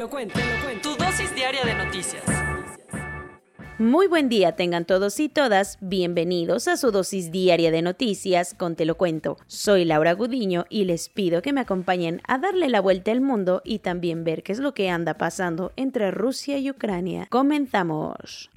Te lo cuento, te lo cuento. Tu dosis diaria de noticias. Muy buen día tengan todos y todas, bienvenidos a su dosis diaria de noticias con Te lo cuento. Soy Laura Gudiño y les pido que me acompañen a darle la vuelta al mundo y también ver qué es lo que anda pasando entre Rusia y Ucrania. Comenzamos.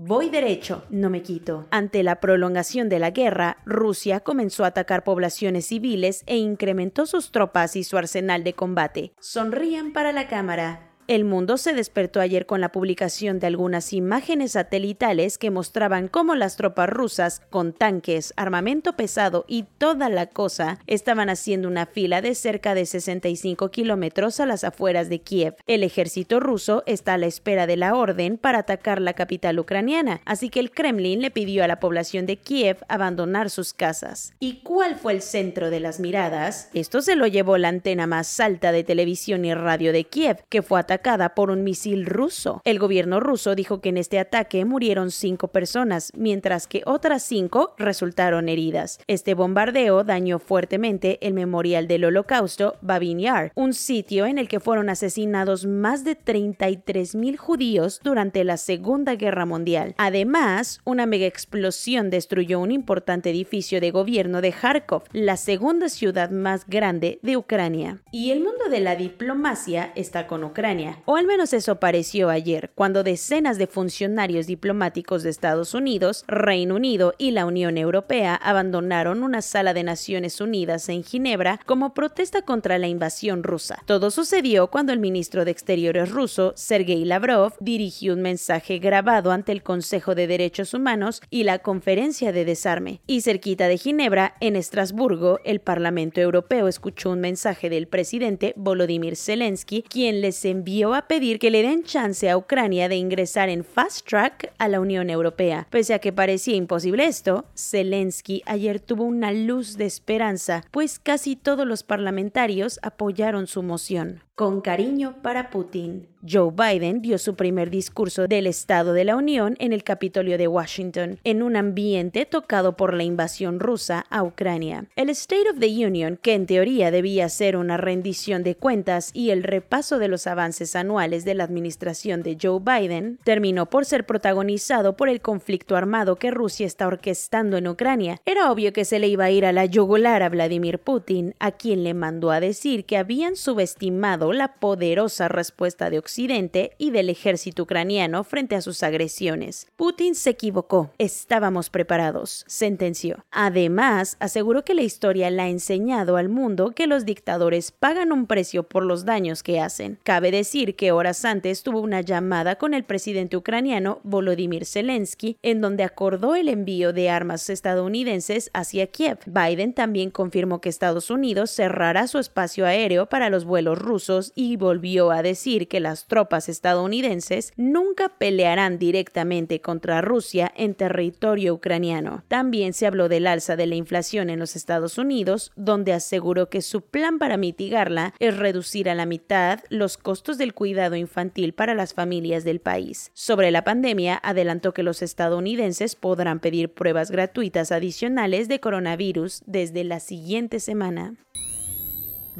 Voy derecho, no me quito. Ante la prolongación de la guerra, Rusia comenzó a atacar poblaciones civiles e incrementó sus tropas y su arsenal de combate. Sonrían para la cámara. El mundo se despertó ayer con la publicación de algunas imágenes satelitales que mostraban cómo las tropas rusas, con tanques, armamento pesado y toda la cosa, estaban haciendo una fila de cerca de 65 kilómetros a las afueras de Kiev. El ejército ruso está a la espera de la orden para atacar la capital ucraniana, así que el Kremlin le pidió a la población de Kiev abandonar sus casas. ¿Y cuál fue el centro de las miradas? Esto se lo llevó la antena más alta de televisión y radio de Kiev, que fue atacada por un misil ruso. El gobierno ruso dijo que en este ataque murieron cinco personas, mientras que otras cinco resultaron heridas. Este bombardeo dañó fuertemente el memorial del holocausto Babin Yar, un sitio en el que fueron asesinados más de 33 mil judíos durante la Segunda Guerra Mundial. Además, una mega explosión destruyó un importante edificio de gobierno de Kharkov, la segunda ciudad más grande de Ucrania. Y el mundo de la diplomacia está con Ucrania o al menos eso pareció ayer, cuando decenas de funcionarios diplomáticos de Estados Unidos, Reino Unido y la Unión Europea abandonaron una sala de Naciones Unidas en Ginebra como protesta contra la invasión rusa. Todo sucedió cuando el ministro de Exteriores ruso, Sergei Lavrov, dirigió un mensaje grabado ante el Consejo de Derechos Humanos y la Conferencia de Desarme. Y cerquita de Ginebra, en Estrasburgo, el Parlamento Europeo escuchó un mensaje del presidente Volodymyr Zelensky, quien les envió a pedir que le den chance a Ucrania de ingresar en fast track a la Unión Europea. Pese a que parecía imposible esto, Zelensky ayer tuvo una luz de esperanza, pues casi todos los parlamentarios apoyaron su moción. Con cariño para Putin. Joe Biden dio su primer discurso del Estado de la Unión en el Capitolio de Washington, en un ambiente tocado por la invasión rusa a Ucrania. El State of the Union, que en teoría debía ser una rendición de cuentas y el repaso de los avances anuales de la administración de Joe Biden, terminó por ser protagonizado por el conflicto armado que Rusia está orquestando en Ucrania. Era obvio que se le iba a ir a la yugular a Vladimir Putin, a quien le mandó a decir que habían subestimado la poderosa respuesta de Occidente y del ejército ucraniano frente a sus agresiones. Putin se equivocó. Estábamos preparados, sentenció. Además, aseguró que la historia le ha enseñado al mundo que los dictadores pagan un precio por los daños que hacen. Cabe decir que horas antes tuvo una llamada con el presidente ucraniano Volodymyr Zelensky, en donde acordó el envío de armas estadounidenses hacia Kiev. Biden también confirmó que Estados Unidos cerrará su espacio aéreo para los vuelos rusos y volvió a decir que las tropas estadounidenses nunca pelearán directamente contra Rusia en territorio ucraniano. También se habló del alza de la inflación en los Estados Unidos, donde aseguró que su plan para mitigarla es reducir a la mitad los costos del cuidado infantil para las familias del país. Sobre la pandemia, adelantó que los estadounidenses podrán pedir pruebas gratuitas adicionales de coronavirus desde la siguiente semana.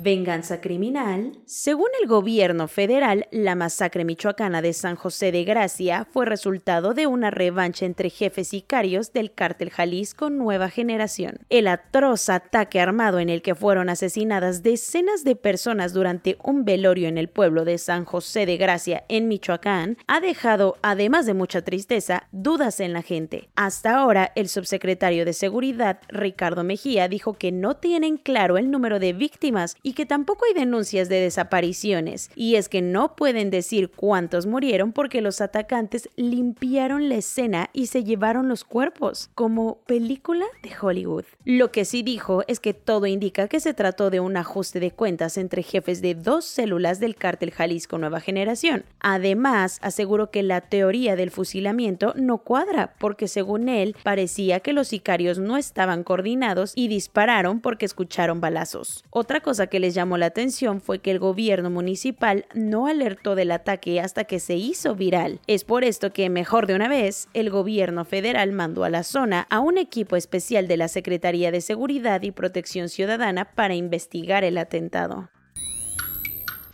Venganza criminal. Según el gobierno federal, la masacre michoacana de San José de Gracia fue resultado de una revancha entre jefes sicarios del cártel Jalisco Nueva Generación. El atroz ataque armado en el que fueron asesinadas decenas de personas durante un velorio en el pueblo de San José de Gracia, en Michoacán, ha dejado, además de mucha tristeza, dudas en la gente. Hasta ahora, el subsecretario de Seguridad, Ricardo Mejía, dijo que no tienen claro el número de víctimas que tampoco hay denuncias de desapariciones. Y es que no pueden decir cuántos murieron porque los atacantes limpiaron la escena y se llevaron los cuerpos, como película de Hollywood. Lo que sí dijo es que todo indica que se trató de un ajuste de cuentas entre jefes de dos células del cártel Jalisco Nueva Generación. Además, aseguró que la teoría del fusilamiento no cuadra, porque según él, parecía que los sicarios no estaban coordinados y dispararon porque escucharon balazos. Otra cosa que les llamó la atención fue que el gobierno municipal no alertó del ataque hasta que se hizo viral. Es por esto que, mejor de una vez, el gobierno federal mandó a la zona a un equipo especial de la Secretaría de Seguridad y Protección Ciudadana para investigar el atentado.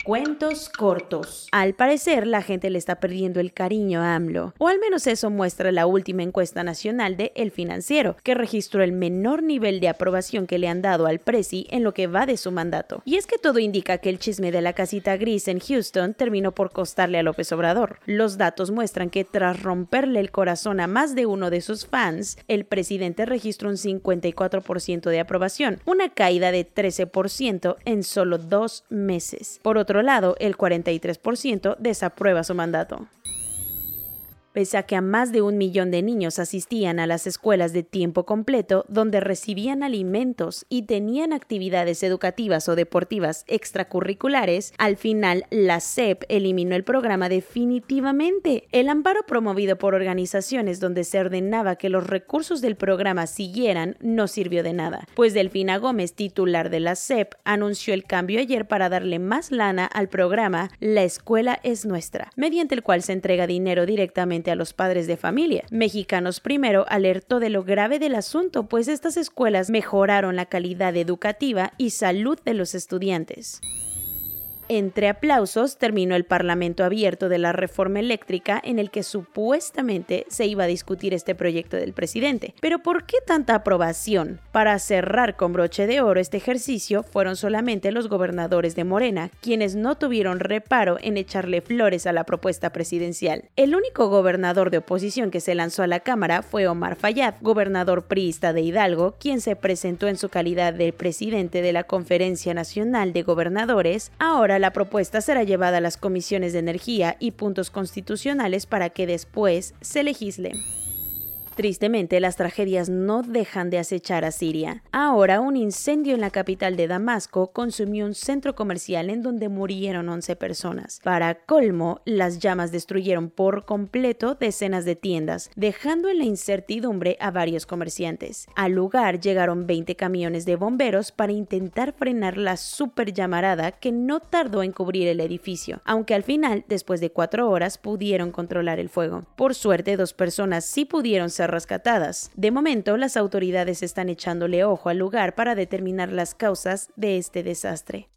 Cuentos cortos. Al parecer, la gente le está perdiendo el cariño a AMLO, o al menos eso muestra la última encuesta nacional de El Financiero, que registró el menor nivel de aprobación que le han dado al Presi en lo que va de su mandato. Y es que todo indica que el chisme de la casita gris en Houston terminó por costarle a López Obrador. Los datos muestran que tras romperle el corazón a más de uno de sus fans, el presidente registró un 54% de aprobación, una caída de 13% en solo dos meses. Por otro lado, el 43% desaprueba su mandato pese a que a más de un millón de niños asistían a las escuelas de tiempo completo donde recibían alimentos y tenían actividades educativas o deportivas extracurriculares, al final la SEP eliminó el programa definitivamente. El amparo promovido por organizaciones donde se ordenaba que los recursos del programa siguieran no sirvió de nada, pues Delfina Gómez, titular de la SEP, anunció el cambio ayer para darle más lana al programa La Escuela es Nuestra, mediante el cual se entrega dinero directamente a los padres de familia. Mexicanos Primero alertó de lo grave del asunto, pues estas escuelas mejoraron la calidad educativa y salud de los estudiantes. Entre aplausos terminó el Parlamento abierto de la reforma eléctrica en el que supuestamente se iba a discutir este proyecto del presidente. Pero ¿por qué tanta aprobación? Para cerrar con broche de oro este ejercicio fueron solamente los gobernadores de Morena, quienes no tuvieron reparo en echarle flores a la propuesta presidencial. El único gobernador de oposición que se lanzó a la Cámara fue Omar Fayad, gobernador priista de Hidalgo, quien se presentó en su calidad de presidente de la Conferencia Nacional de Gobernadores, ahora la propuesta será llevada a las comisiones de energía y puntos constitucionales para que después se legisle. Tristemente, las tragedias no dejan de acechar a Siria. Ahora, un incendio en la capital de Damasco consumió un centro comercial en donde murieron 11 personas. Para colmo, las llamas destruyeron por completo decenas de tiendas, dejando en la incertidumbre a varios comerciantes. Al lugar llegaron 20 camiones de bomberos para intentar frenar la super llamarada que no tardó en cubrir el edificio, aunque al final, después de cuatro horas, pudieron controlar el fuego. Por suerte, dos personas sí pudieron ser rescatadas. De momento, las autoridades están echándole ojo al lugar para determinar las causas de este desastre.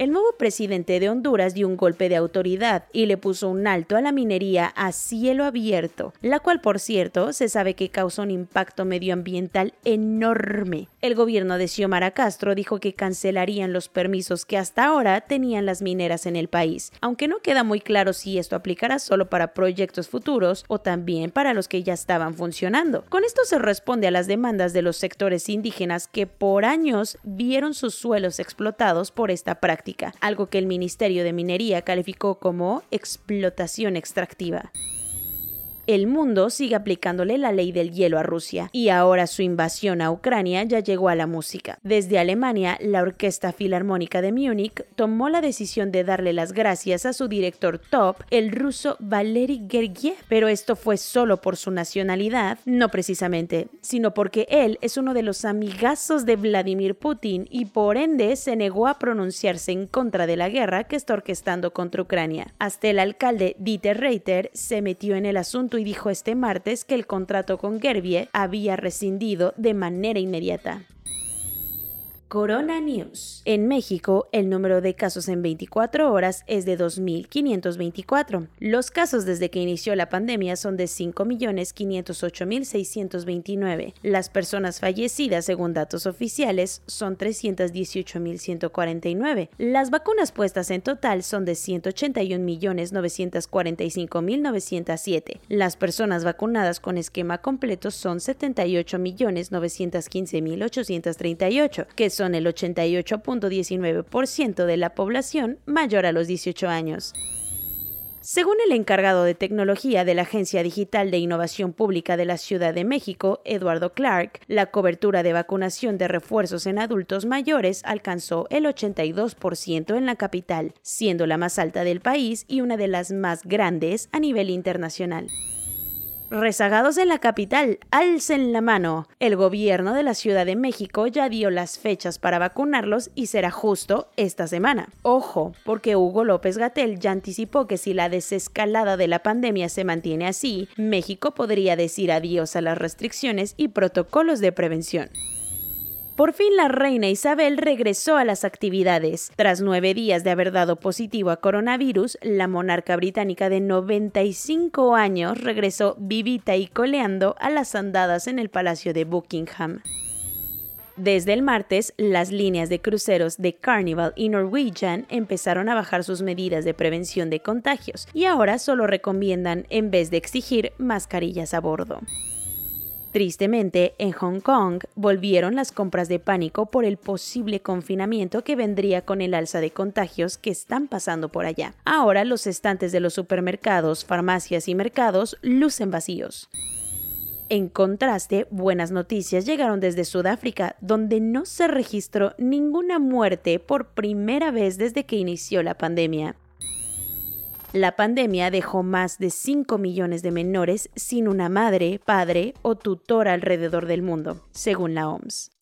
El nuevo presidente de Honduras dio un golpe de autoridad y le puso un alto a la minería a cielo abierto, la cual, por cierto, se sabe que causó un impacto medioambiental enorme. El gobierno de Xiomara Castro dijo que cancelarían los permisos que hasta ahora tenían las mineras en el país, aunque no queda muy claro si esto aplicará solo para proyectos futuros o también para los que ya estaban funcionando. Con esto se responde a las demandas de los sectores indígenas que por años vieron sus suelos explotados por esta algo que el Ministerio de Minería calificó como explotación extractiva el mundo sigue aplicándole la ley del hielo a Rusia y ahora su invasión a Ucrania ya llegó a la música. Desde Alemania, la Orquesta Filarmónica de Múnich tomó la decisión de darle las gracias a su director top, el ruso Valery Gergiev, pero esto fue solo por su nacionalidad, no precisamente, sino porque él es uno de los amigazos de Vladimir Putin y por ende se negó a pronunciarse en contra de la guerra que está orquestando contra Ucrania. Hasta el alcalde Dieter Reiter se metió en el asunto y dijo este martes que el contrato con Gerbie había rescindido de manera inmediata. Corona News. En México, el número de casos en 24 horas es de 2.524. Los casos desde que inició la pandemia son de 5.508.629. Las personas fallecidas, según datos oficiales, son 318.149. Las vacunas puestas en total son de 181.945.907. Las personas vacunadas con esquema completo son 78.915.838, que son son el 88.19% de la población mayor a los 18 años. Según el encargado de tecnología de la Agencia Digital de Innovación Pública de la Ciudad de México, Eduardo Clark, la cobertura de vacunación de refuerzos en adultos mayores alcanzó el 82% en la capital, siendo la más alta del país y una de las más grandes a nivel internacional. Rezagados en la capital, alcen la mano. El gobierno de la Ciudad de México ya dio las fechas para vacunarlos y será justo esta semana. Ojo, porque Hugo López Gatel ya anticipó que si la desescalada de la pandemia se mantiene así, México podría decir adiós a las restricciones y protocolos de prevención. Por fin la reina Isabel regresó a las actividades. Tras nueve días de haber dado positivo a coronavirus, la monarca británica de 95 años regresó vivita y coleando a las andadas en el Palacio de Buckingham. Desde el martes, las líneas de cruceros de Carnival y Norwegian empezaron a bajar sus medidas de prevención de contagios y ahora solo recomiendan, en vez de exigir, mascarillas a bordo. Tristemente, en Hong Kong volvieron las compras de pánico por el posible confinamiento que vendría con el alza de contagios que están pasando por allá. Ahora los estantes de los supermercados, farmacias y mercados lucen vacíos. En contraste, buenas noticias llegaron desde Sudáfrica, donde no se registró ninguna muerte por primera vez desde que inició la pandemia. La pandemia dejó más de 5 millones de menores sin una madre, padre o tutor alrededor del mundo, según la OMS.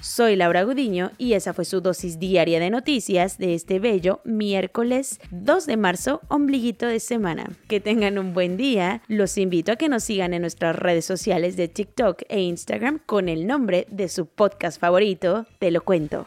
Soy Laura Gudiño y esa fue su dosis diaria de noticias de este bello miércoles 2 de marzo, ombliguito de semana. Que tengan un buen día. Los invito a que nos sigan en nuestras redes sociales de TikTok e Instagram con el nombre de su podcast favorito, Te lo cuento.